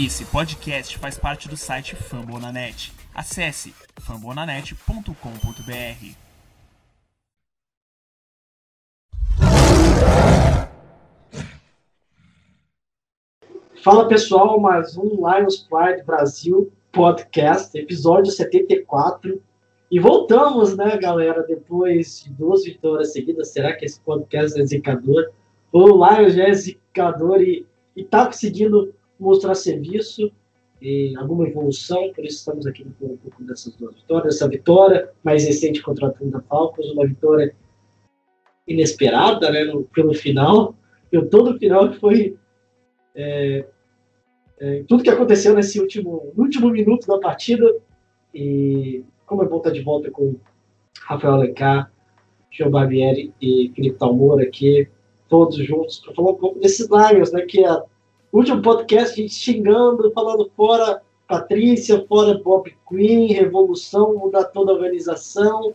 Esse podcast faz parte do site Fambonanet. Acesse fambonanet.com.br. Fala pessoal, mais um Lions Pride Brasil podcast, episódio 74. E voltamos, né, galera, depois de duas vitórias seguidas. Será que esse podcast é zicador? O Lions já é zicador e, e tá conseguindo mostrar serviço e alguma evolução, por isso estamos aqui com um pouco dessas duas vitórias. Essa vitória mais recente contra a Atlanta Falcons, uma vitória inesperada, né, no, pelo final, pelo todo o final que foi é, é, tudo que aconteceu nesse último, último minuto da partida e como é bom estar de volta com Rafael Alencar, João Barbieri e Felipe Talmoura aqui, todos juntos, para falar um pouco desses Lions, né, que é último podcast, a gente xingando, falando fora Patrícia, fora Bob Queen, revolução, mudar toda a organização.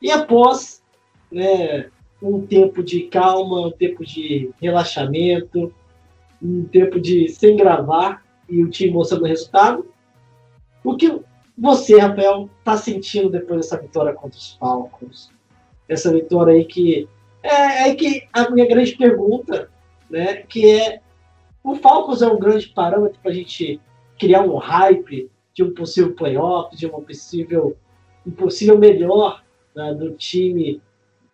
E após né, um tempo de calma, um tempo de relaxamento, um tempo de sem gravar e o time mostrando o resultado, o que você, Rafael, está sentindo depois dessa vitória contra os Falcons? Essa vitória aí que é, é que a minha grande pergunta, né, que é o Falcons é um grande parâmetro para a gente criar um hype de um possível playoff, de uma possível, um possível melhor né, do time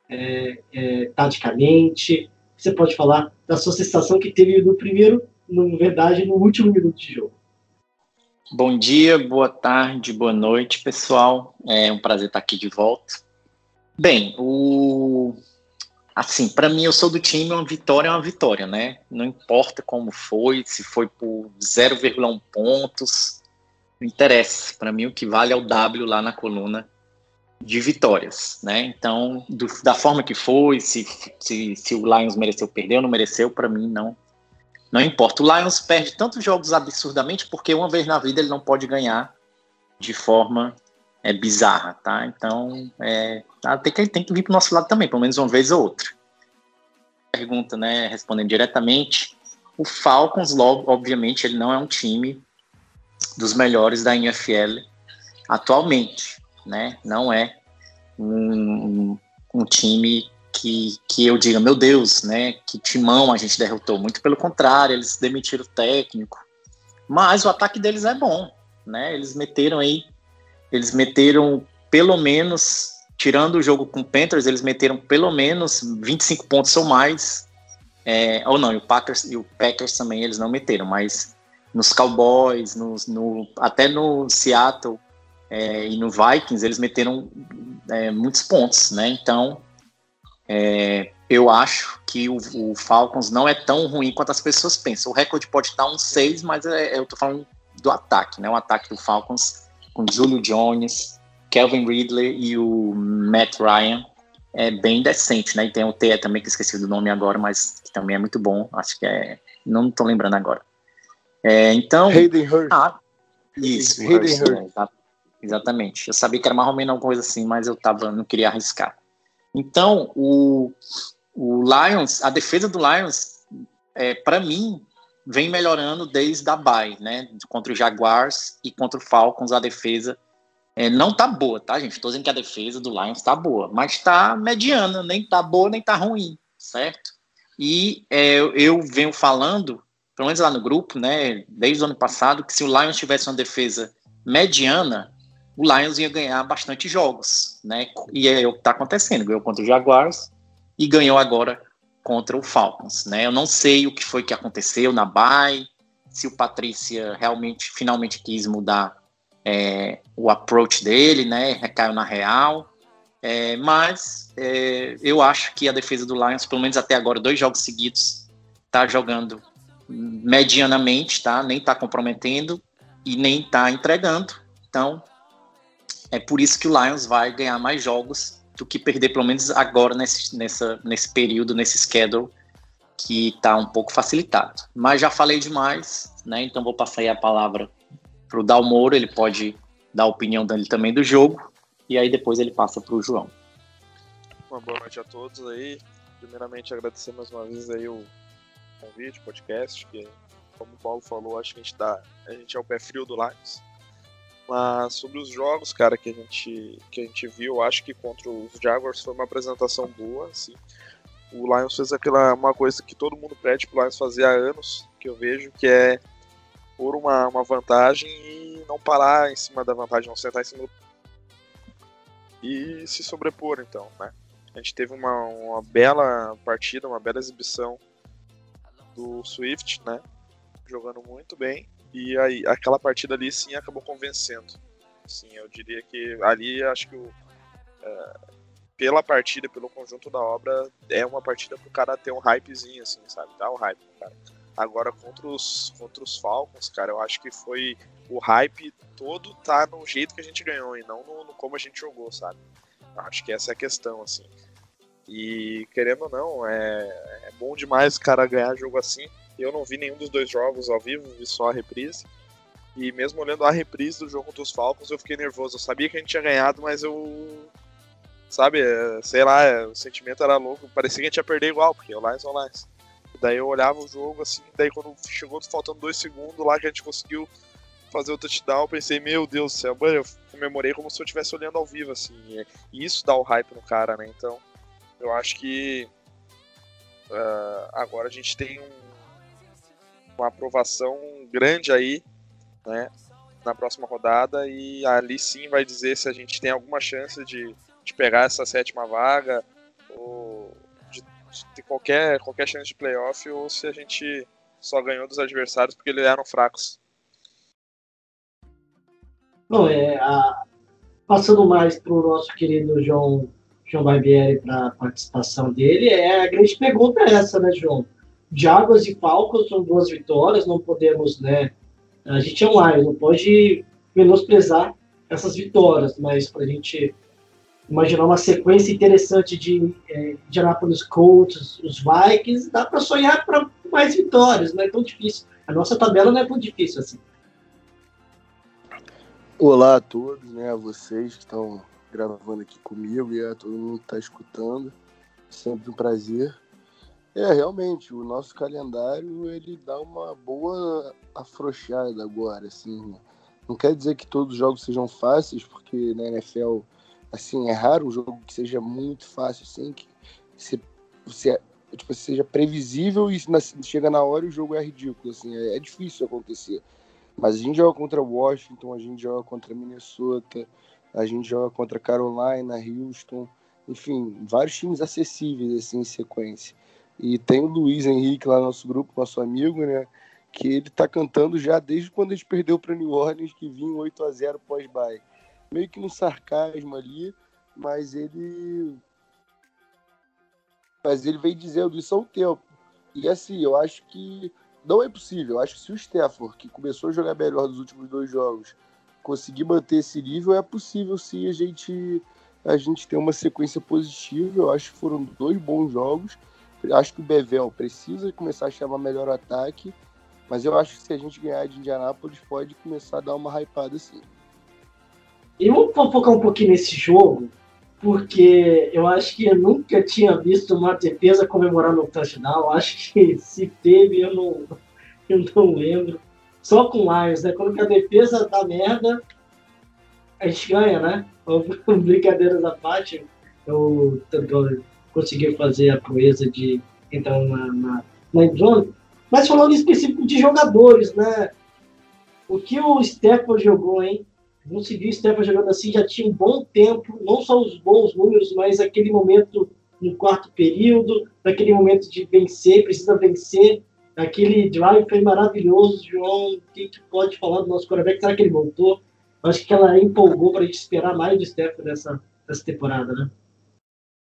é, é, taticamente. Você pode falar da sua sensação que teve no primeiro, na verdade, no último minuto de jogo. Bom dia, boa tarde, boa noite, pessoal. É um prazer estar aqui de volta. Bem, o assim, para mim eu sou do time, uma vitória é uma vitória, né? Não importa como foi, se foi por 0,1 pontos, não interessa. Para mim o que vale é o W lá na coluna de vitórias, né? Então, do, da forma que foi, se, se, se o Lions mereceu perder ou não mereceu, para mim não não importa. O Lions perde tantos jogos absurdamente porque uma vez na vida ele não pode ganhar de forma é bizarra, tá? Então, é, tá, tem, que, tem que vir para o nosso lado também, pelo menos uma vez ou outra. Pergunta, né, respondendo diretamente, o Falcons, obviamente, ele não é um time dos melhores da NFL atualmente, né? Não é um, um time que, que eu diga, meu Deus, né? Que timão a gente derrotou. Muito pelo contrário, eles demitiram o técnico. Mas o ataque deles é bom, né? Eles meteram aí eles meteram pelo menos, tirando o jogo com o Panthers, eles meteram pelo menos 25 pontos ou mais. É, ou não, e o Packers e o Packers também eles não meteram, mas nos Cowboys, no, até no Seattle é, e no Vikings eles meteram é, muitos pontos, né? Então é, eu acho que o, o, Falcons não é tão ruim quanto as pessoas pensam. O recorde pode estar um 6, mas é, eu tô falando do ataque, né? O ataque do Falcons com Julio Jones, Kelvin Ridley e o Matt Ryan é bem decente, né? E tem o T também, que esqueci do nome agora, mas que também é muito bom. Acho que é. Não estou lembrando agora. É, então. Hayden Hurst. Ah, isso, Hayden Hurst, Hurst. É, exatamente. Eu sabia que era mais ou menos alguma coisa assim, mas eu tava, não queria arriscar. Então, o, o Lions, a defesa do Lions, é, para mim, vem melhorando desde a bye, né? Contra os Jaguars e contra o Falcons, a defesa é, não tá boa, tá, gente? Estou dizendo que a defesa do Lions tá boa, mas tá mediana, nem tá boa, nem tá ruim, certo? E é, eu venho falando, pelo menos lá no grupo, né, desde o ano passado, que se o Lions tivesse uma defesa mediana, o Lions ia ganhar bastante jogos, né? E é o que tá acontecendo, ganhou contra os Jaguars e ganhou agora contra o Falcons, né? Eu não sei o que foi que aconteceu na bye, se o Patrícia realmente, finalmente quis mudar é, o approach dele, né? Recaiu na real, é, mas é, eu acho que a defesa do Lions, pelo menos até agora, dois jogos seguidos, tá jogando medianamente, tá? Nem tá comprometendo e nem tá entregando. Então, é por isso que o Lions vai ganhar mais jogos do que perder, pelo menos agora, nesse, nessa, nesse período, nesse schedule, que está um pouco facilitado. Mas já falei demais, né? Então vou passar aí a palavra para o Dalmoro, ele pode dar a opinião dele também do jogo, e aí depois ele passa para o João. Uma boa noite a todos aí. Primeiramente agradecer mais uma vez aí o convite, o podcast, que como o Paulo falou, acho que a gente, dá, a gente é o pé frio do Lions. Mas sobre os jogos, cara, que a gente, que a gente viu, acho que contra os Jaguars foi uma apresentação boa, assim. O Lions fez aquela uma coisa que todo mundo pede pro Lions fazer há anos, que eu vejo, que é por uma, uma vantagem e não parar em cima da vantagem, não sentar em cima do... e se sobrepor, então, né? A gente teve uma, uma bela partida, uma bela exibição do Swift, né? Jogando muito bem. E aí, aquela partida ali sim acabou convencendo. Sim, eu diria que ali acho que o, é, pela partida, pelo conjunto da obra, é uma partida pro cara ter um hypezinho, assim, sabe? Dá um hype cara. Agora contra os, contra os Falcons, cara, eu acho que foi. O hype todo tá no jeito que a gente ganhou e não no, no como a gente jogou, sabe? Eu acho que essa é a questão, assim. E querendo ou não, é, é bom demais o cara ganhar jogo assim. Eu não vi nenhum dos dois jogos ao vivo, vi só a reprise. E mesmo olhando a reprise do jogo contra os Falcons, eu fiquei nervoso. Eu sabia que a gente tinha ganhado, mas eu. Sabe, é, sei lá, é, o sentimento era louco. Parecia que a gente ia perder igual, porque o Lions é o Lions. Daí eu olhava o jogo assim, daí quando chegou faltando dois segundos lá que a gente conseguiu fazer o touchdown, eu pensei, meu Deus do céu, mano, eu comemorei como se eu estivesse olhando ao vivo, assim. E isso dá o hype no cara, né? Então, eu acho que uh, agora a gente tem um, uma aprovação grande aí, né, na próxima rodada e ali sim vai dizer se a gente tem alguma chance de, de pegar essa sétima vaga ou de, de ter qualquer, qualquer chance de playoff ou se a gente só ganhou dos adversários porque eles eram fracos. Não, é, a, passando mais para o nosso querido João João Barbieri para a participação dele. É a grande pergunta é essa, né, João? Jaguars e Falcons são duas vitórias, não podemos, né? A gente é um Lions, não pode menosprezar essas vitórias, mas para a gente imaginar uma sequência interessante de é, Indianapolis Colts, os Vikings, dá para sonhar para mais vitórias, não é tão difícil. A nossa tabela não é tão difícil assim. Olá a todos, né, a vocês que estão gravando aqui comigo e a todo mundo que está escutando. Sempre um prazer. É, realmente, o nosso calendário ele dá uma boa afrouxada agora, assim. Não quer dizer que todos os jogos sejam fáceis, porque na NFL, assim, é raro um jogo que seja muito fácil, assim, que você, você tipo, seja previsível e na, chega na hora e o jogo é ridículo, assim, é, é difícil acontecer. Mas a gente joga contra Washington, a gente joga contra Minnesota, a gente joga contra Carolina, Houston, enfim, vários times acessíveis assim em sequência. E tem o Luiz Henrique lá no nosso grupo, nosso amigo, né? Que ele tá cantando já desde quando a gente perdeu para New Orleans, que vinha 8 a 0 pós-bye. Meio que no sarcasmo ali, mas ele. Mas ele vem dizendo isso há um tempo. E assim, eu acho que não é possível. Eu acho que se o Stafford, que começou a jogar melhor nos últimos dois jogos, conseguir manter esse nível, é possível sim a gente, a gente ter uma sequência positiva. Eu acho que foram dois bons jogos. Acho que o Bevel precisa começar a chamar melhor ataque, mas eu acho que se a gente ganhar de Indianápolis, pode começar a dar uma hypada sim. E vamos focar um pouquinho nesse jogo, porque eu acho que eu nunca tinha visto uma defesa comemorando um touchdown. Acho que se teve, eu não, eu não lembro só com Lions, né? Quando a defesa dá merda, a gente ganha, né? Brincadeiras à parte, eu, eu consegui fazer a proeza de entrar na, na, na zone. Mas falando específico de jogadores, né? O que o Stephen jogou, hein? Não se viu o Stephen jogando assim, já tinha um bom tempo, não só os bons números, mas aquele momento no quarto período, naquele momento de vencer, precisa vencer, Aquele drive foi maravilhoso, João. O que, que pode falar do nosso quarterback? Será que ele voltou? Acho que ela empolgou para a gente esperar mais do Steph nessa, nessa temporada, né?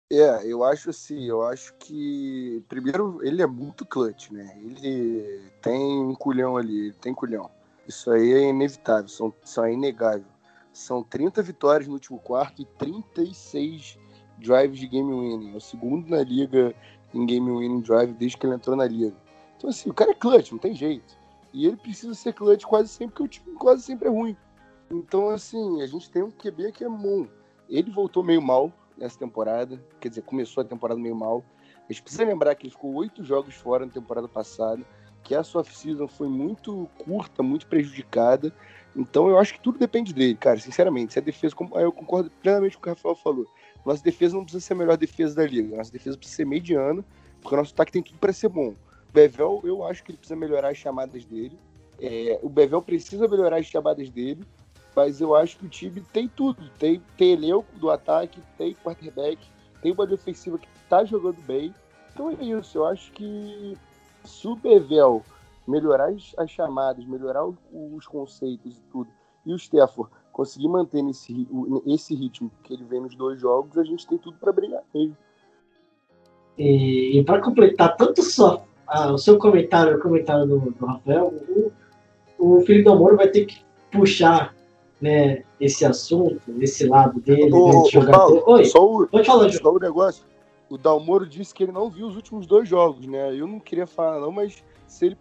É, eu acho assim, eu acho que primeiro ele é muito clutch, né? Ele tem um culhão ali, tem culhão. Isso aí é inevitável, são, isso é inegável. São 30 vitórias no último quarto e 36 drives de game winning. É o segundo na liga em game winning drive desde que ele entrou na liga. Então, assim, o cara é clutch, não tem jeito. E ele precisa ser clutch quase sempre, porque o time quase sempre é ruim. Então, assim, a gente tem um QB que é bom. Ele voltou meio mal nessa temporada, quer dizer, começou a temporada meio mal. A gente precisa lembrar que ele ficou oito jogos fora na temporada passada. que essa off-season foi muito curta, muito prejudicada. Então eu acho que tudo depende dele, cara, sinceramente. Se a defesa, eu concordo plenamente com o que o Rafael falou. Nossa defesa não precisa ser a melhor defesa da liga. Nossa defesa precisa ser mediana, porque o nosso ataque tem tudo para ser bom. O Bevel, eu acho que ele precisa melhorar as chamadas dele. É, o Bevel precisa melhorar as chamadas dele, mas eu acho que o time tem tudo. Tem, tem elenco do ataque, tem quarterback, tem uma defensiva que tá jogando bem. Então é isso. Eu acho que se melhorar as, as chamadas, melhorar os, os, conceitos e tudo, e o Stafford conseguir manter nesse, esse ritmo que ele vem nos dois jogos, a gente tem tudo para brigar mesmo. E, e para completar tanto só ah, o seu comentário, o comentário do, do Rafael, o, o Felipe Amor vai ter que puxar né, esse assunto, esse lado dele, ô, desse jogador. Paulo, Oi, só o, pode falar, só o negócio. O Dalmoro disse que ele não viu os últimos dois jogos, né? Eu não queria falar não, mas se ele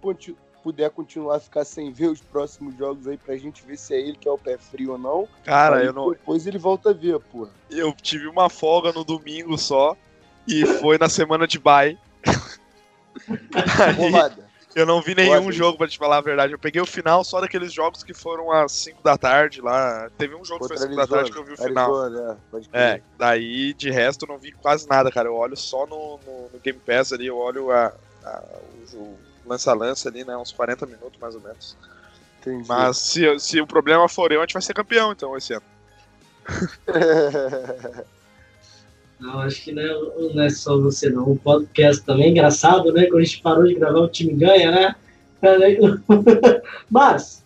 puder continuar a ficar sem ver os próximos jogos aí pra gente ver se é ele que é o pé frio ou não. Cara, eu não. Depois ele volta a ver, pô. Eu tive uma folga no domingo só e foi na semana de bye. aí, eu não vi nenhum Boa, jogo, pra te falar a verdade. Eu peguei o final só daqueles jogos que foram às 5 da tarde lá. Teve um jogo que foi às 5 da tarde que eu vi o final. Arizona, é, é, daí de resto eu não vi quase nada, cara. Eu olho só no, no, no Game Pass ali, eu olho a, a, o lança-lança ali, né? Uns 40 minutos mais ou menos. Entendi. Mas se, se o problema for eu, a gente vai ser campeão então esse ano. Não, acho que não é, não é só você não. O podcast também é engraçado, né? Quando a gente parou de gravar, o time ganha, né? Mas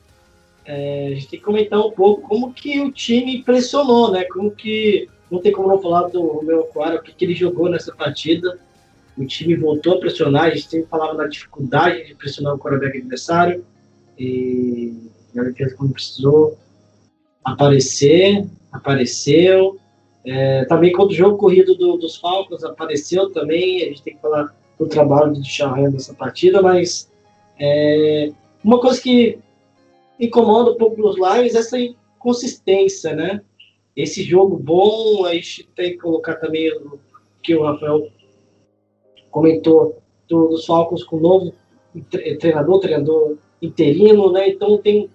é, a gente tem que comentar um pouco como que o time pressionou, né? Como que não tem como não falar do meu Aquara, o que, que ele jogou nessa partida. O time voltou a pressionar, a gente sempre falava da dificuldade de pressionar o quarterback adversário. E a defesa, quando precisou aparecer, apareceu. É, também quando o jogo corrido do, dos Falcons apareceu também, a gente tem que falar do trabalho de Charles nessa partida, mas é, uma coisa que incomoda um pouco os Lions é essa inconsistência, né? Esse jogo bom, a gente tem que colocar também o que o Rafael comentou do, dos Falcons com o novo treinador, treinador interino, né? Então tem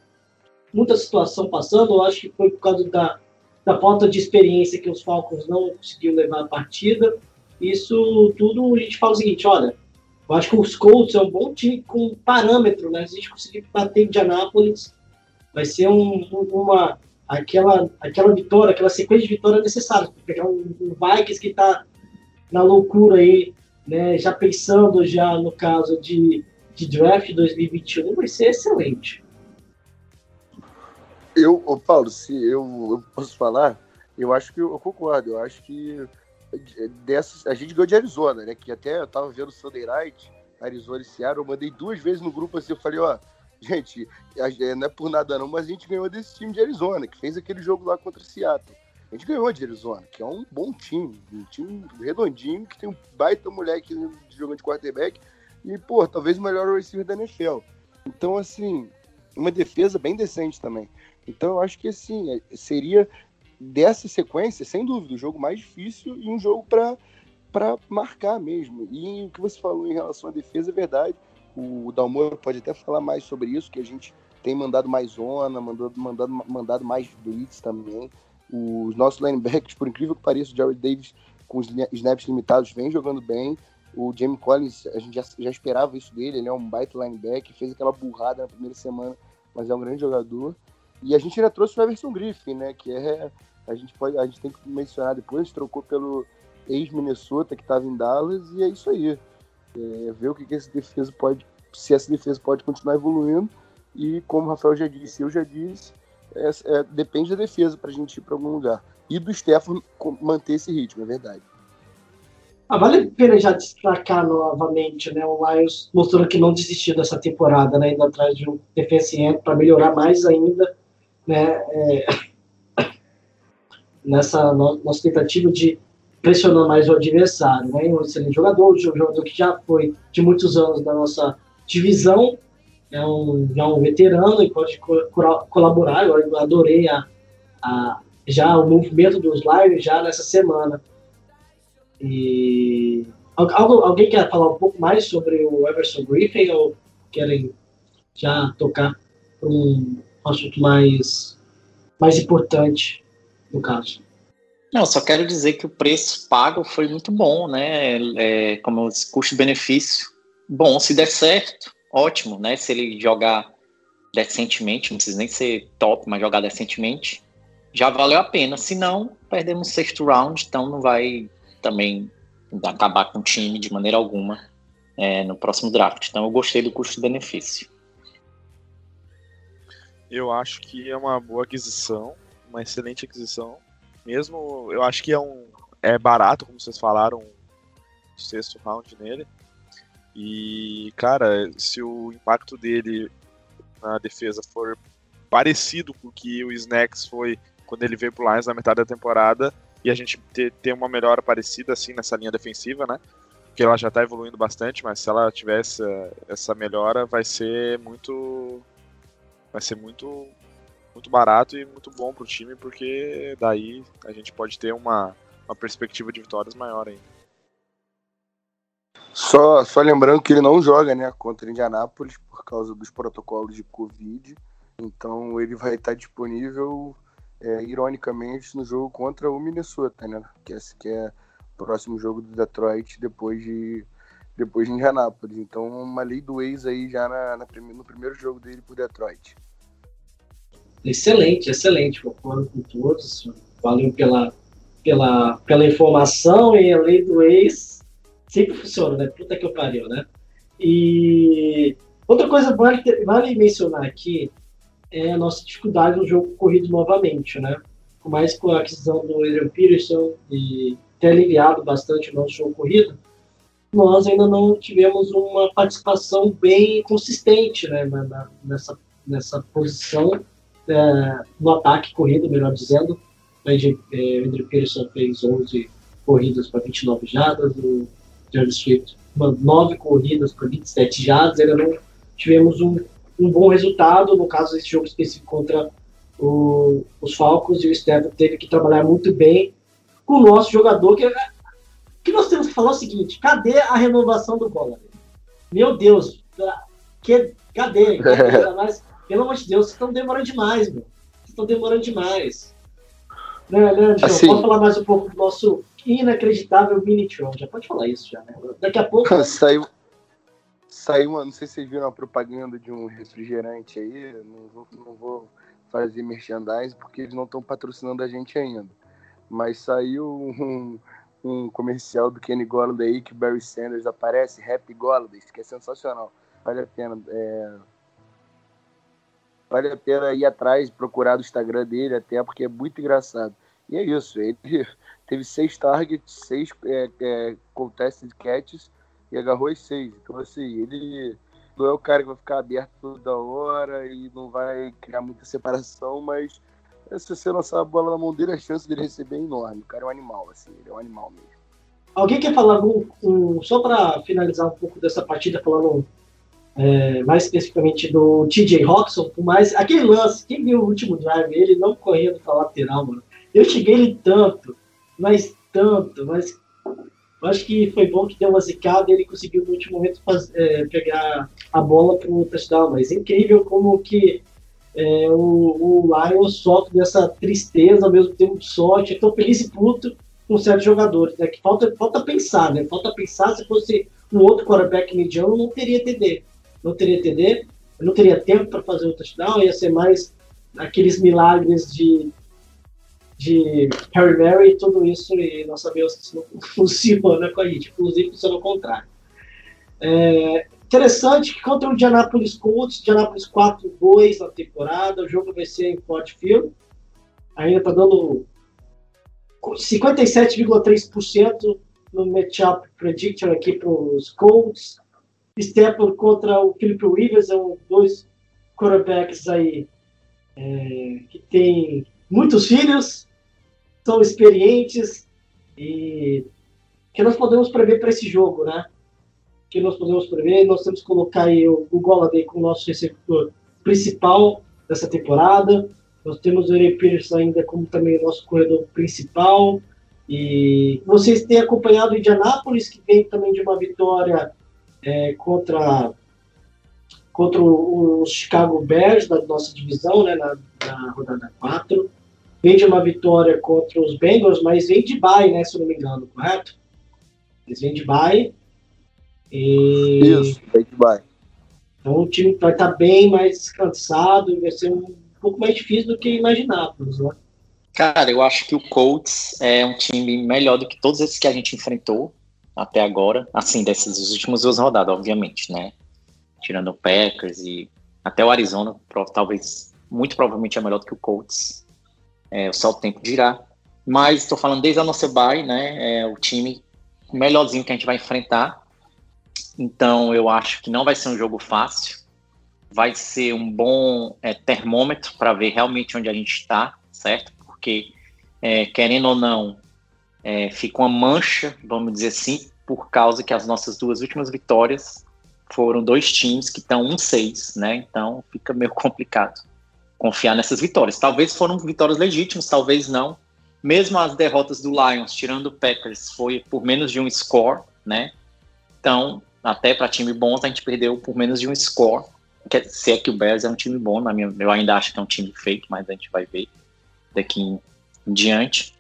muita situação passando, eu acho que foi por causa da da falta de experiência que os Falcons não conseguiram levar a partida. Isso tudo a gente fala o seguinte, olha, eu acho que os Colts é um bom time com parâmetro, né? Se a gente conseguir bater em Indianápolis, vai ser um, uma aquela aquela vitória, aquela sequência de vitória necessária pegar um, um Vikings que está na loucura aí, né? Já pensando já no caso de, de draft 2021, vai ser excelente. Eu, Paulo, se eu, eu, posso falar, eu acho que eu, concordo. Eu acho que dessas, a gente ganhou de Arizona, né? Que até eu tava vendo o Sunday Night, Arizona e Seattle, eu mandei duas vezes no grupo assim, eu falei, ó, gente, não é por nada não, mas a gente ganhou desse time de Arizona, que fez aquele jogo lá contra o Seattle. A gente ganhou de Arizona, que é um bom time, um time redondinho, que tem um baita moleque jogando de quarterback e, pô, talvez o melhor receiver da NFL. Então, assim, uma defesa bem decente também. Então eu acho que assim, é, seria dessa sequência, sem dúvida, o jogo mais difícil e um jogo para marcar mesmo. E o que você falou em relação à defesa é verdade. O Dalmoro pode até falar mais sobre isso, que a gente tem mandado mais zona, mandado, mandado, mandado mais blitz também. Os nossos linebackers, por incrível que pareça, o Jared Davis com os snaps limitados vem jogando bem. O Jamie Collins, a gente já, já esperava isso dele, ele é um baita linebacker, fez aquela burrada na primeira semana, mas é um grande jogador. E a gente ainda trouxe o Everson Griffin, né? Que é. A gente, pode, a gente tem que mencionar depois, trocou pelo ex-Minnesota que estava em Dallas, e é isso aí. É, ver o que, que essa defesa pode. Se essa defesa pode continuar evoluindo. E como o Rafael já disse, eu já disse, é, é, depende da defesa para a gente ir para algum lugar. E do Stefano manter esse ritmo, é verdade. Ah, vale a pena já destacar novamente, né? O Lions mostrando que não desistiu dessa temporada, né? Indo atrás de um defensivo para melhorar mais ainda né, é, nessa no, nossa tentativa de pressionar mais o adversário. Né, um excelente jogador, um jogador que já foi de muitos anos da nossa divisão, é um, já um veterano e pode co colaborar. Eu adorei a, a, já o movimento dos lives já nessa semana. E algo, alguém quer falar um pouco mais sobre o Everson Griffin ou querem já tocar para um assunto mais, mais importante no caso. Não, só quero dizer que o preço pago foi muito bom, né? É, como custo-benefício, bom, se der certo, ótimo, né? Se ele jogar decentemente, não precisa nem ser top, mas jogar decentemente, já valeu a pena. Se não, perdemos o sexto round, então não vai também acabar com o time de maneira alguma é, no próximo draft. Então eu gostei do custo-benefício. Eu acho que é uma boa aquisição, uma excelente aquisição. Mesmo, eu acho que é um é barato, como vocês falaram, o sexto round nele. E, cara, se o impacto dele na defesa for parecido com o que o Snacks foi quando ele veio pro Lions na metade da temporada, e a gente ter, ter uma melhora parecida assim nessa linha defensiva, né? Porque ela já tá evoluindo bastante, mas se ela tivesse essa melhora, vai ser muito. Vai ser muito muito barato e muito bom pro time, porque daí a gente pode ter uma, uma perspectiva de vitórias maior ainda. Só, só lembrando que ele não joga né, contra Indianápolis por causa dos protocolos de Covid. Então ele vai estar disponível, é, ironicamente, no jogo contra o Minnesota, né? Que é, que é o próximo jogo do Detroit depois de, depois de Indianápolis. Então uma lei do ex aí já na, na no primeiro jogo dele por Detroit. Excelente, excelente. Concordo com todos. Valeu pela, pela, pela informação e a lei do ex sempre funciona, né? Puta que eu pariu, né? E outra coisa vale, vale mencionar aqui é a nossa dificuldade no jogo corrido novamente, né? Por mais com a aquisição do Adrian Peterson e ter aliviado bastante o nosso jogo corrido, nós ainda não tivemos uma participação bem consistente né, na, nessa, nessa posição é, no ataque corrido, melhor dizendo. O Adrian é, Peterson fez 11 corridas para 29 jadas, o Taylor Swift, nove corridas para 27 jardas, ainda não tivemos um, um bom resultado, no caso desse jogo específico contra o, os Falcons, e o Stephen teve que trabalhar muito bem com o nosso jogador, que, que nós temos que falar o seguinte, cadê a renovação do Bola? Meu Deus, que, cadê? Mas, pelo amor de Deus, vocês estão demorando demais, meu. Vocês estão demorando demais. Né, né, assim, pode falar mais um pouco do nosso inacreditável Minitron. Já pode falar isso já, né? Daqui a pouco. saiu, saiu uma, não sei se vocês viram a propaganda de um refrigerante aí. Não vou, não vou fazer merchandising porque eles não estão patrocinando a gente ainda. Mas saiu um, um comercial do Kenny Golladay aí que Barry Sanders aparece, Happy Golladay, que é sensacional. Vale a pena. É... Vale a pena ir atrás, procurar do Instagram dele, até porque é muito engraçado. E é isso, ele teve seis targets, seis é, é, contested catches e agarrou as seis. Então, assim, ele não é o cara que vai ficar aberto toda hora e não vai criar muita separação, mas se você lançar a bola na mão dele, a chance dele receber é enorme. O cara é um animal, assim, ele é um animal mesmo. Alguém quer falar, um, um, só para finalizar um pouco dessa partida, falando é, mais especificamente do TJ Roxon, mais aquele lance, quem viu o último drive, ele não correndo para lateral, mano. Eu cheguei ele tanto, mas tanto, mas acho que foi bom que deu uma zicada e ele conseguiu no último momento é, pegar a bola para o touchdown. Mas é incrível como que é, o, o Lions sofre dessa tristeza, ao mesmo tempo de sorte, é tão feliz e puto com certos jogadores, né? Que falta, falta pensar, né? Falta pensar se fosse um outro quarterback mediano, não teria TD. Não teria TD, não teria tempo para fazer o touchdown, ia ser mais aqueles milagres de de Harry Mary e tudo isso, e nós sabemos que isso não funciona com a gente, inclusive funciona ao contrário. É, interessante que contra o Indianapolis Colts, Indianapolis 4-2 na temporada, o jogo vai ser em Ford Field, ainda está dando 57,3% no matchup prediction aqui para os Colts. Stephen contra o Philip Rivers, são dois quarterbacks aí é, que tem muitos filhos, são experientes e que nós podemos prever para esse jogo, né? Que nós podemos prever, nós temos que colocar o, o Golladay como nosso receptor principal dessa temporada. Nós temos o Ray Pierce ainda como também nosso corredor principal. E vocês têm acompanhado o Indianápolis, que vem também de uma vitória é, contra contra os Chicago Bears da nossa divisão, né, na, na rodada 4. Vem de uma vitória contra os Bengals, mas vem de bye, né, se não me engano, correto? Eles vêm de bye. E... Isso, de bye. Então o time vai estar bem mais descansado e vai ser um pouco mais difícil do que imaginávamos, né? Cara, eu acho que o Colts é um time melhor do que todos esses que a gente enfrentou até agora. Assim, dessas últimas duas rodadas, obviamente, né? Tirando o Packers e até o Arizona, talvez, muito provavelmente é melhor do que o Colts. É, só o tempo dirá. Mas estou falando desde a nossa bye, né? É o time melhorzinho que a gente vai enfrentar. Então eu acho que não vai ser um jogo fácil. Vai ser um bom é, termômetro para ver realmente onde a gente está, certo? Porque, é, querendo ou não, é, fica uma mancha, vamos dizer assim, por causa que as nossas duas últimas vitórias foram dois times que estão 1-6, né? Então fica meio complicado confiar nessas vitórias. Talvez foram vitórias legítimas, talvez não. Mesmo as derrotas do Lions, tirando o Packers, foi por menos de um score, né? Então, até para time bom, a gente perdeu por menos de um score. Se é que o Bears é um time bom, na minha, eu ainda acho que é um time feito, mas a gente vai ver daqui em, diante.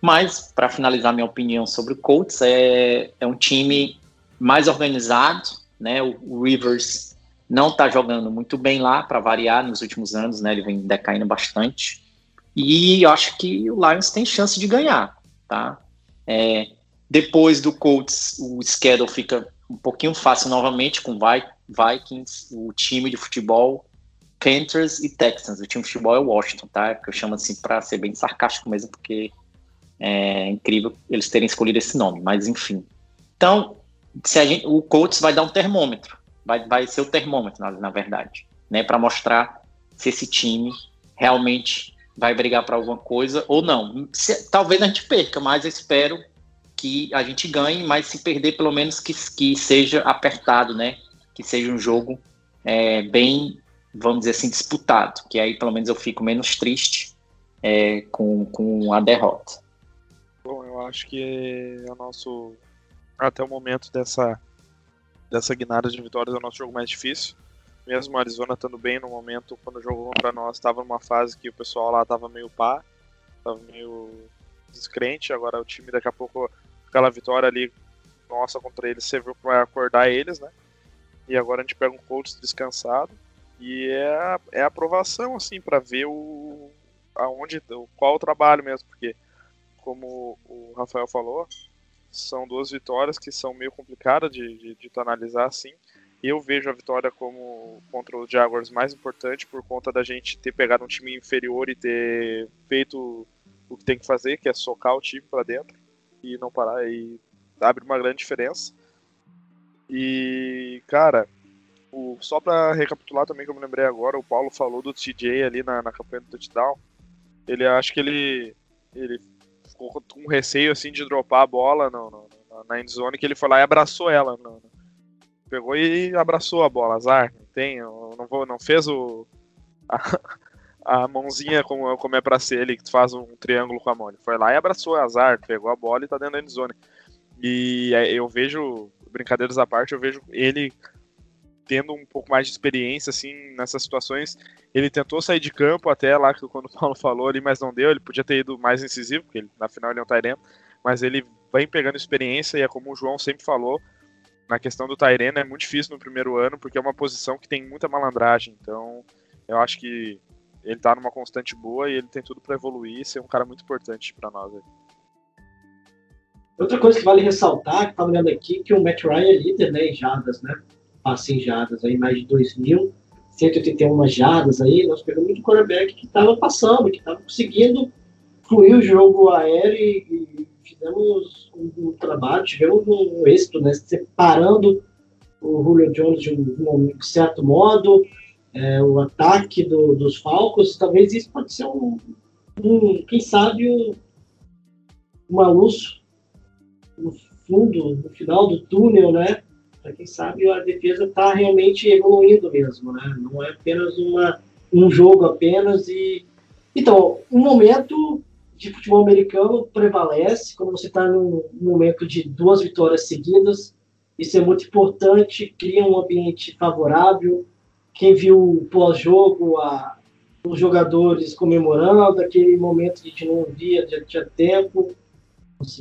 Mas, para finalizar minha opinião sobre o Colts, é, é um time mais organizado, né? O, o Rivers não está jogando muito bem lá, para variar, nos últimos anos, né? Ele vem decaindo bastante. E eu acho que o Lions tem chance de ganhar, tá? É, depois do Colts, o schedule fica um pouquinho fácil novamente com Vikings, o time de futebol, Panthers e Texans. O time de futebol é o Washington, tá? Que eu chamo assim para ser bem sarcástico mesmo, porque é incrível eles terem escolhido esse nome, mas enfim. Então, se gente, o Colts vai dar um termômetro, vai, vai ser o termômetro, na, na verdade, né? Para mostrar se esse time realmente vai brigar para alguma coisa ou não. Se, talvez a gente perca, mas eu espero que a gente ganhe, mas se perder, pelo menos que, que seja apertado, né? Que seja um jogo é, bem, vamos dizer assim, disputado, que aí pelo menos eu fico menos triste é, com, com a derrota. Bom, eu acho que é o nosso, até o momento dessa, dessa guinada de vitórias, é o nosso jogo mais difícil mesmo o Arizona estando bem no momento, quando jogou contra nós, estava numa fase que o pessoal lá estava meio pá, estava meio descrente. Agora o time, daqui a pouco, aquela vitória ali, nossa, contra eles, serviu para acordar eles, né? E agora a gente pega um Colts descansado. E é é aprovação, assim, para ver o aonde, qual o trabalho mesmo, porque, como o Rafael falou, são duas vitórias que são meio complicadas de, de, de analisar, assim. Eu vejo a vitória como contra os Jaguars mais importante por conta da gente ter pegado um time inferior e ter feito o que tem que fazer, que é socar o time para dentro e não parar e abre uma grande diferença. E, cara, o, só para recapitular também que eu me lembrei agora, o Paulo falou do TJ ali na, na campanha do touchdown. Ele acho que ele ele ficou com receio assim de dropar a bola no, no, na, endzone que ele foi lá e abraçou ela no, pegou e abraçou a bola, azar. Tem, não, vou, não fez o. A, a mãozinha como, como é pra ser ele, que faz um triângulo com a mão. Ele foi lá e abraçou azar, pegou a bola e tá dentro da endzone. E eu vejo, brincadeiras à parte, eu vejo ele tendo um pouco mais de experiência, assim, nessas situações. Ele tentou sair de campo até lá, quando o Paulo falou ali, mas não deu. Ele podia ter ido mais incisivo, porque ele, na final ele é um Tyrant, mas ele vem pegando experiência e é como o João sempre falou, na questão do Tyrene é muito difícil no primeiro ano, porque é uma posição que tem muita malandragem. Então, eu acho que ele tá numa constante boa e ele tem tudo para evoluir e ser um cara muito importante para nós. Aí. Outra coisa que vale ressaltar, que tá olhando aqui, que o Matt Ryan é líder né, em jardas, né? Passe em jardas aí, mais de 2.181 181 jardas aí. Nós pegamos muito quarterback que estava passando, que estava conseguindo fluir o jogo aéreo e, fizemos um, um, trabalho, tivemos um êxito, né, separando o Julio Jones de um, de certo modo, é, o ataque do, dos Falcons, talvez isso pode ser um, um quem sabe, um, uma luz no fundo, no final do túnel, né? Para quem sabe a defesa está realmente evoluindo mesmo, né? Não é apenas uma, um jogo apenas e então, um momento de futebol americano prevalece quando você está num momento de duas vitórias seguidas. Isso é muito importante, cria um ambiente favorável. Quem viu pós-jogo, os jogadores comemorando, aquele momento que a gente não via, já tinha tempo,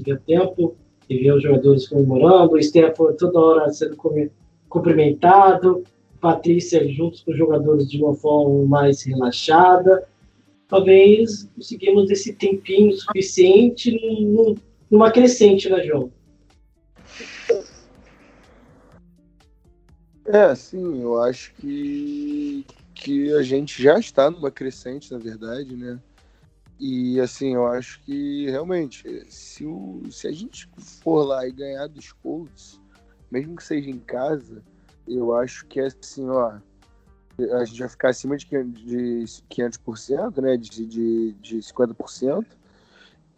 via tempo, e via os jogadores comemorando, o Stefan toda hora sendo cumprimentado, Patrícia juntos com os jogadores de uma forma mais relaxada. Talvez conseguimos esse tempinho suficiente numa crescente, né, João? É, sim, eu acho que, que a gente já está numa crescente, na verdade, né? E assim, eu acho que realmente, se, o, se a gente for lá e ganhar dos Colts, mesmo que seja em casa, eu acho que assim, ó. A gente vai ficar acima de 500%, né? De, de, de 50%.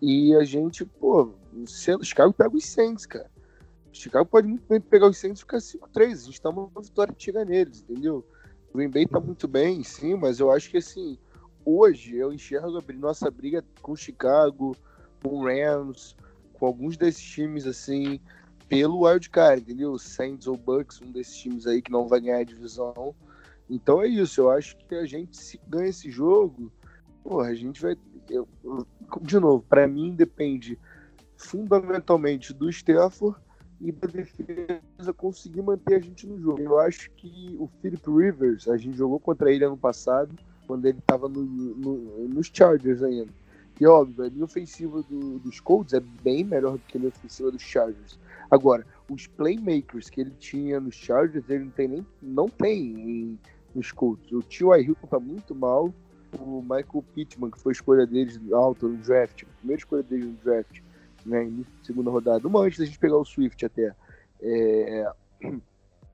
E a gente, pô, o Chicago pega os Saints, cara. Chicago pode muito bem pegar os Saints e ficar 5-3. A gente tá uma vitória chega neles, entendeu? O Green Bay tá muito bem, sim, mas eu acho que assim, hoje eu enxergo a nossa briga com o Chicago, com o Rams, com alguns desses times assim, pelo wildcard, entendeu? Saints ou Bucks, um desses times aí que não vai ganhar a divisão. Então é isso, eu acho que a gente se ganha esse jogo, porra, a gente vai. Eu, de novo, para mim depende fundamentalmente do Stafford e da defesa conseguir manter a gente no jogo. Eu acho que o Philip Rivers, a gente jogou contra ele ano passado, quando ele estava no, no, nos Chargers ainda. E óbvio, a linha ofensiva do, dos Colts é bem melhor do que a linha ofensiva dos Chargers. Agora, os playmakers que ele tinha nos Chargers, ele não tem nem não tem em, nos Colts. O Tio Hilton tá muito mal. O Michael Pittman, que foi escolha deles alto no draft, a primeira escolha deles no draft, né, segunda rodada, uma antes da gente pegar o Swift até. É,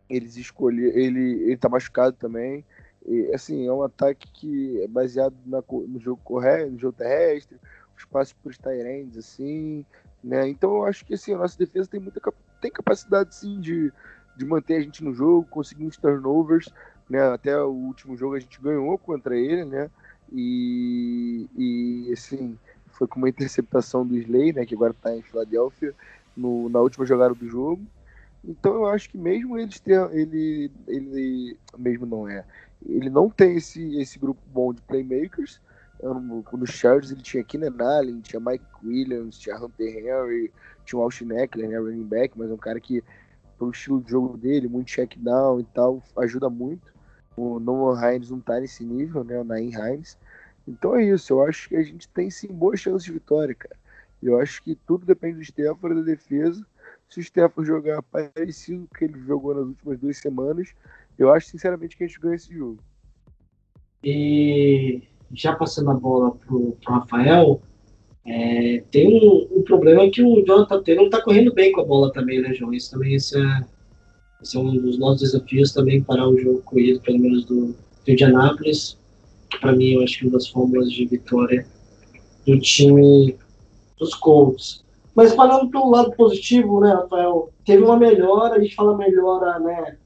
eles escolheram, ele, ele tá machucado também. E, assim, é um ataque que é baseado na, no jogo correto, no jogo terrestre, os passos para os Tyrands, assim, né? Então eu acho que assim, a nossa defesa tem muita tem capacidade sim de, de manter a gente no jogo, conseguir uns turnovers, né? Até o último jogo a gente ganhou contra ele, né? E, e assim, foi com uma interceptação do Slay, né, que agora está em Filadélfia, no, na última jogada do jogo. Então eu acho que mesmo eles ter, ele, ele mesmo não é, ele não tem esse, esse grupo bom de playmakers. No Chargers ele tinha Keenan Allen, tinha Mike Williams, tinha Hunter Henry, tinha o Austin Eckler, né, running back, mas é um cara que, pelo estilo de jogo dele, muito check down e tal, ajuda muito. O Noah Hines não tá nesse nível, né, o Nain Hines. Então é isso, eu acho que a gente tem sim boas chances de vitória, cara. Eu acho que tudo depende do Stefano da defesa. Se o Stefano jogar parecido com o que ele jogou nas últimas duas semanas, eu acho sinceramente que a gente ganha esse jogo. E já passando a bola pro, pro Rafael, é, tem um, um, problema que o Jonathan Taylor não tá correndo bem com a bola também, né, João? Isso também esse é, esse é um dos nossos desafios também, parar o jogo corrido, pelo menos do, do Indianápolis para mim, eu acho que uma das fórmulas de vitória do time dos Colts. Mas falando do lado positivo, né, Rafael? Teve uma melhora, a gente fala melhora, né,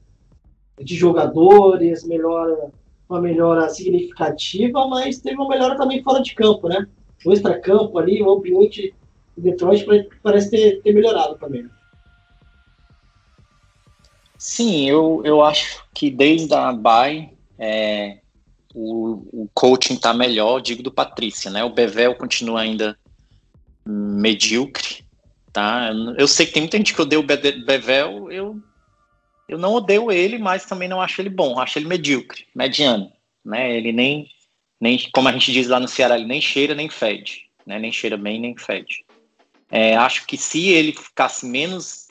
de jogadores, melhora, uma melhora significativa, mas teve uma melhora também fora de campo, né? O extra-campo ali, o ambiente de Detroit parece ter, ter melhorado também. Sim, eu, eu acho que desde a Bay, é, o, o coaching está melhor, digo do Patrícia, né? O Bevel continua ainda medíocre, tá? Eu sei que tem muita gente que odeia o Bevel, eu, eu não odeio ele, mas também não acho ele bom, acho ele medíocre, mediano, né? Ele nem, nem como a gente diz lá no Ceará, ele nem cheira nem fede, né? Nem cheira bem nem fede. É, acho que se ele ficasse menos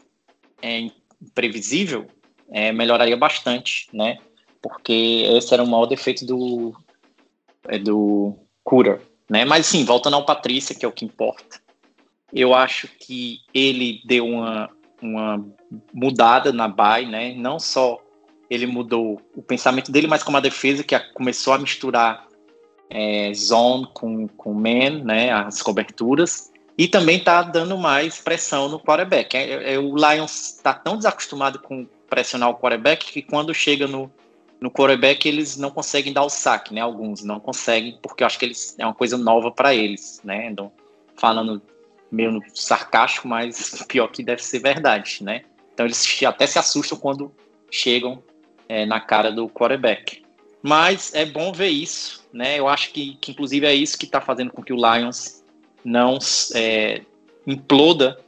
é, imprevisível, é, melhoraria bastante, né? Porque esse era o maior defeito do, é, do Cura. Né? Mas sim, voltando ao Patrícia, que é o que importa, eu acho que ele deu uma, uma mudada na Bay, né? não só ele mudou o pensamento dele, mas como a defesa que começou a misturar é, zone com, com man, né? as coberturas, e também está dando mais pressão no quarterback. É, é, o Lions está tão desacostumado com pressionar o quarterback que quando chega no, no quarterback eles não conseguem dar o saque, né? Alguns não conseguem, porque eu acho que eles é uma coisa nova para eles, né? Então, falando meio sarcástico, mas pior que deve ser verdade, né? Então eles até se assustam quando chegam é, na cara do quarterback. Mas é bom ver isso, né? Eu acho que, que inclusive é isso que está fazendo com que o Lions não é, imploda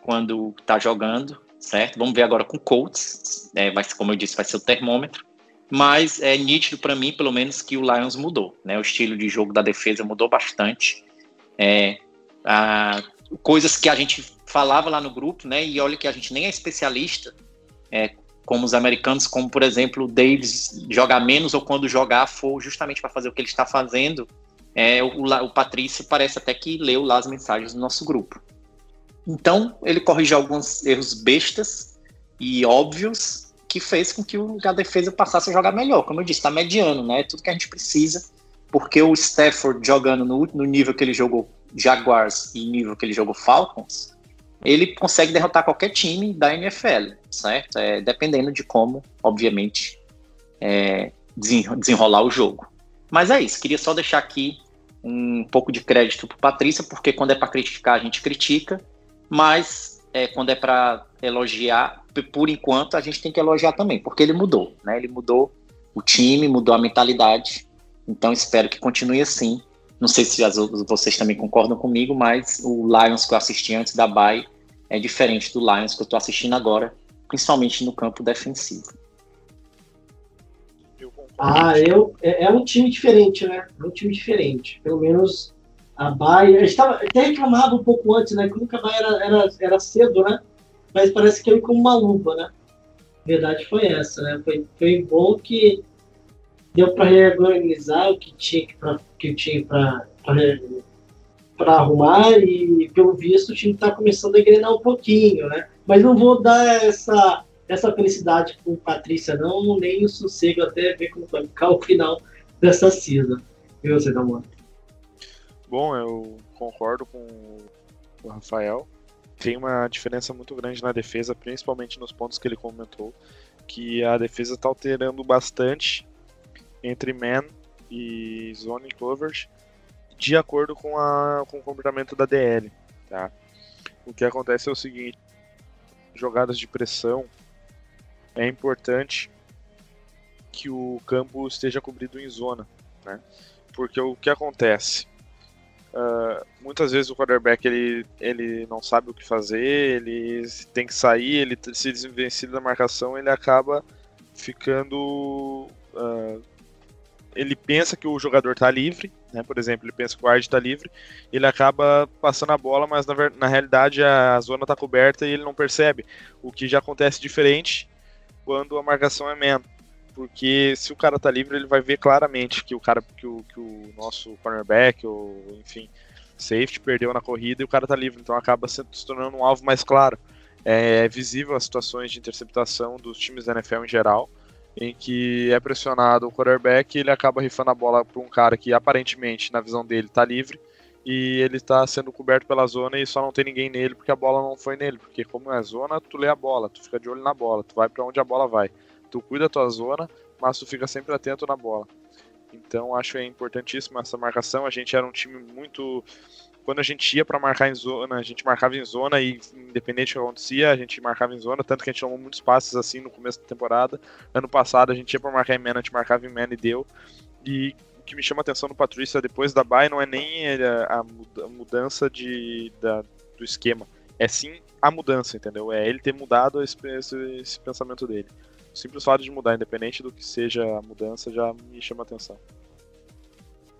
quando está jogando, certo? Vamos ver agora com o Colts, é, vai como eu disse, vai ser o termômetro. Mas é nítido para mim, pelo menos, que o Lions mudou, né? O estilo de jogo da defesa mudou bastante. É, a, coisas que a gente falava lá no grupo, né? E olha que a gente nem é especialista, é, como os americanos, como por exemplo o Davis jogar menos ou quando jogar for justamente para fazer o que ele está fazendo, é, o, o Patrício parece até que leu lá as mensagens do nosso grupo. Então ele corrigiu alguns erros bestas e óbvios que fez com que a defesa passasse a jogar melhor. Como eu disse, está mediano, né? É tudo que a gente precisa, porque o Stafford jogando no, no nível que ele jogou Jaguars e nível que ele jogou Falcons, ele consegue derrotar qualquer time da NFL, certo? É, dependendo de como, obviamente, é, desenrolar o jogo. Mas é isso, queria só deixar aqui um pouco de crédito para Patrícia, porque quando é para criticar, a gente critica, mas é, quando é para elogiar, por enquanto, a gente tem que elogiar também, porque ele mudou, né? Ele mudou o time, mudou a mentalidade, então espero que continue assim. Não sei se as, vocês também concordam comigo, mas o Lions que eu assisti antes da Bay é diferente do Lions que eu estou assistindo agora, principalmente no campo defensivo. Ah, eu, é, é, um time diferente, né? É um time diferente. Pelo menos a Bahia. A gente tava, até reclamava um pouco antes, né? Que a Bahia era, era, era cedo, né? Mas parece que eu como uma luva, né? Verdade foi essa, né? Foi, foi bom que deu para reorganizar o que tinha pra, que tinha para para arrumar e pelo visto o time está começando a engrenar um pouquinho, né? Mas não vou dar essa essa felicidade com Patrícia não, nem o sossego até ver como vai ficar o final dessa season. E você, Damon? Bom, eu concordo com o Rafael. Tem uma diferença muito grande na defesa, principalmente nos pontos que ele comentou, que a defesa está alterando bastante entre man e zone coverage de acordo com, a, com o comportamento da DL. Tá? O que acontece é o seguinte: jogadas de pressão é importante que o campo esteja cobrido em zona, né? Porque o que acontece? Uh, muitas vezes o quarterback ele, ele não sabe o que fazer, ele tem que sair, ele se desvencido da marcação, ele acaba ficando uh, ele pensa que o jogador está livre, né? Por exemplo, ele pensa que o guard está livre, ele acaba passando a bola, mas na, na realidade a zona está coberta e ele não percebe. O que já acontece diferente quando a marcação é menos. Porque se o cara tá livre, ele vai ver claramente que o cara, que o, que o nosso cornerback, ou enfim, safety perdeu na corrida e o cara tá livre, então acaba se tornando um alvo mais claro. É visível as situações de interceptação dos times da NFL em geral em que é pressionado o quarterback e ele acaba rifando a bola para um cara que aparentemente, na visão dele, está livre e ele está sendo coberto pela zona e só não tem ninguém nele porque a bola não foi nele. Porque como é zona, tu lê a bola, tu fica de olho na bola, tu vai para onde a bola vai. Tu cuida da tua zona, mas tu fica sempre atento na bola. Então acho é importantíssima essa marcação. A gente era um time muito quando a gente ia para marcar em zona, a gente marcava em zona e independente do que acontecia, a gente marcava em zona, tanto que a gente tomou muitos passes assim no começo da temporada. Ano passado a gente ia para marcar em man, a gente marcava em man e deu. E o que me chama a atenção no Patrícia depois da bye não é nem a, mudança de, da, do esquema, é sim a mudança, entendeu? É ele ter mudado esse, esse, esse pensamento dele. O simples fato de mudar, independente do que seja a mudança, já me chama atenção.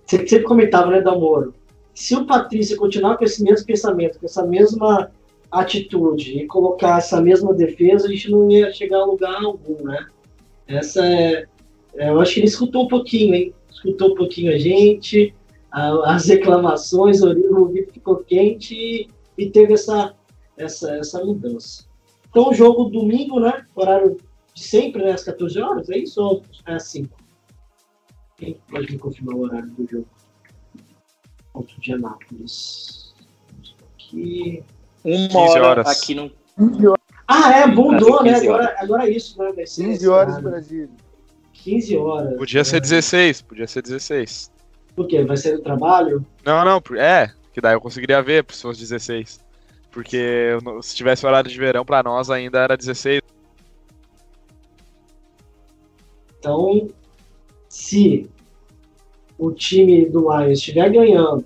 Você sempre comentava, né, Damoro? se o Patrício continuar com esse mesmo pensamento, com essa mesma atitude e colocar essa mesma defesa, a gente não ia chegar a lugar algum, né? Essa é, é eu acho que ele escutou um pouquinho, hein? Escutou um pouquinho a gente, as reclamações, o ouvido ficou quente e, e, teve essa, essa, essa mudança. Então, o jogo domingo, né? Horário de sempre, né? Às 14 horas, é isso ou é assim? Quem pode me confirmar o horário do jogo? Ponto de Anápolis. Aqui. Uma hora horas. aqui no. Ah, é, mudou, né? Agora, agora é isso, né? Vai ser 15 horas no Brasil. 15 horas. Podia ser 16, podia ser 16. Por quê? Vai ser no trabalho? Não, não, é, que daí eu conseguiria ver se fosse 16. Porque se tivesse horário de verão pra nós ainda era 16. Então, se o time do Lions estiver ganhando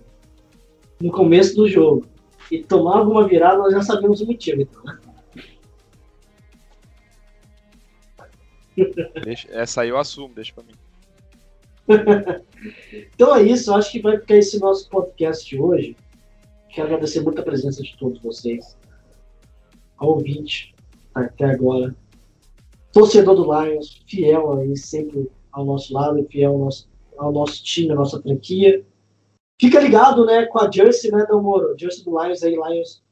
no começo do jogo e tomar alguma virada, nós já sabemos o motivo, então, né? Deixa, essa aí eu assumo, deixa pra mim. então é isso, acho que vai ficar esse nosso podcast de hoje. Quero agradecer muito a presença de todos vocês. Ao ouvinte, até agora. Torcedor do Lions, fiel aí, sempre ao nosso lado, fiel ao nosso, ao nosso time, à nossa franquia. Fica ligado, né, com a Jersey, né, do Moro? Jersey do Lions aí, Lions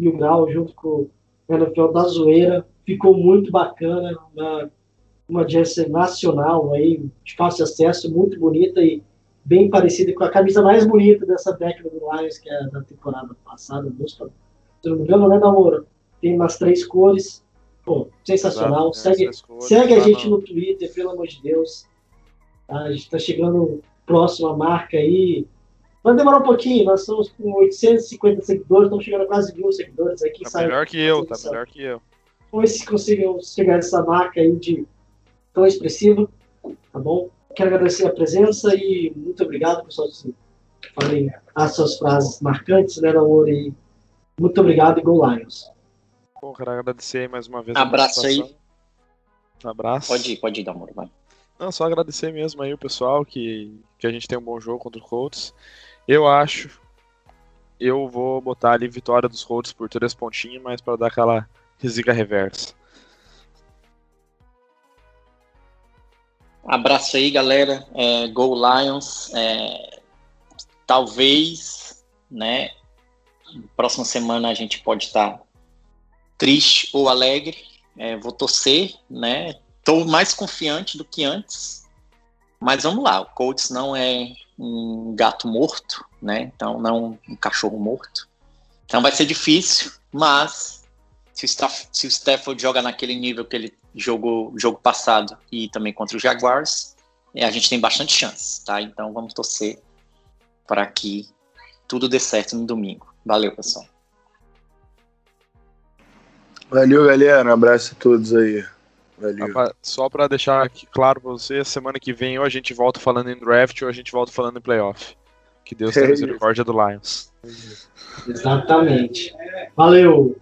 Mil Grau, junto com o NFL da Zoeira. Ficou muito bacana, uma, uma Jersey nacional aí, de fácil acesso, muito bonita e bem parecida com a camisa mais bonita dessa década do Lions, que é da temporada passada, se não me engano, né, Namoro? Tem umas três cores. Sensacional. Exato, segue cores, segue a tá gente no Twitter, pelo amor de Deus. Tá, a gente está chegando próximo à marca aí. Vai demorar um pouquinho, nós estamos com 850 seguidores, estamos chegando a quase mil seguidores aqui. Tá melhor que eu, tá melhor que eu. Vamos ver se conseguimos chegar a essa marca aí de tão expressiva, tá bom? Quero agradecer a presença e muito obrigado, pessoal. Falei as suas frases marcantes, né? E muito obrigado e Go Lions. Bom, quero agradecer mais uma vez. Abraço aí. Abraço. Pode ir, pode ir, Namor, vai. Não, só agradecer mesmo aí o pessoal que, que a gente tem um bom jogo contra o Colts. Eu acho. Eu vou botar ali vitória dos Colts por três pontinhos, mas para dar aquela risica reversa. Abraço aí, galera. É, Go Lions. É, talvez, né? Próxima semana a gente pode estar triste ou alegre. É, vou torcer, né? Estou mais confiante do que antes. Mas vamos lá, o Colts não é um gato morto, né? Então não um cachorro morto. Então vai ser difícil, mas se o, Staff, se o Stafford joga naquele nível que ele jogou jogo passado e também contra os Jaguars, é, a gente tem bastante chance, tá? Então vamos torcer para que tudo dê certo no domingo. Valeu, pessoal. Valeu, galera. Um abraço a todos aí. Valeu. Só para deixar aqui claro para você, semana que vem ou a gente volta falando em draft ou a gente volta falando em playoff. Que Deus tenha misericórdia do Lions. Exatamente. Valeu.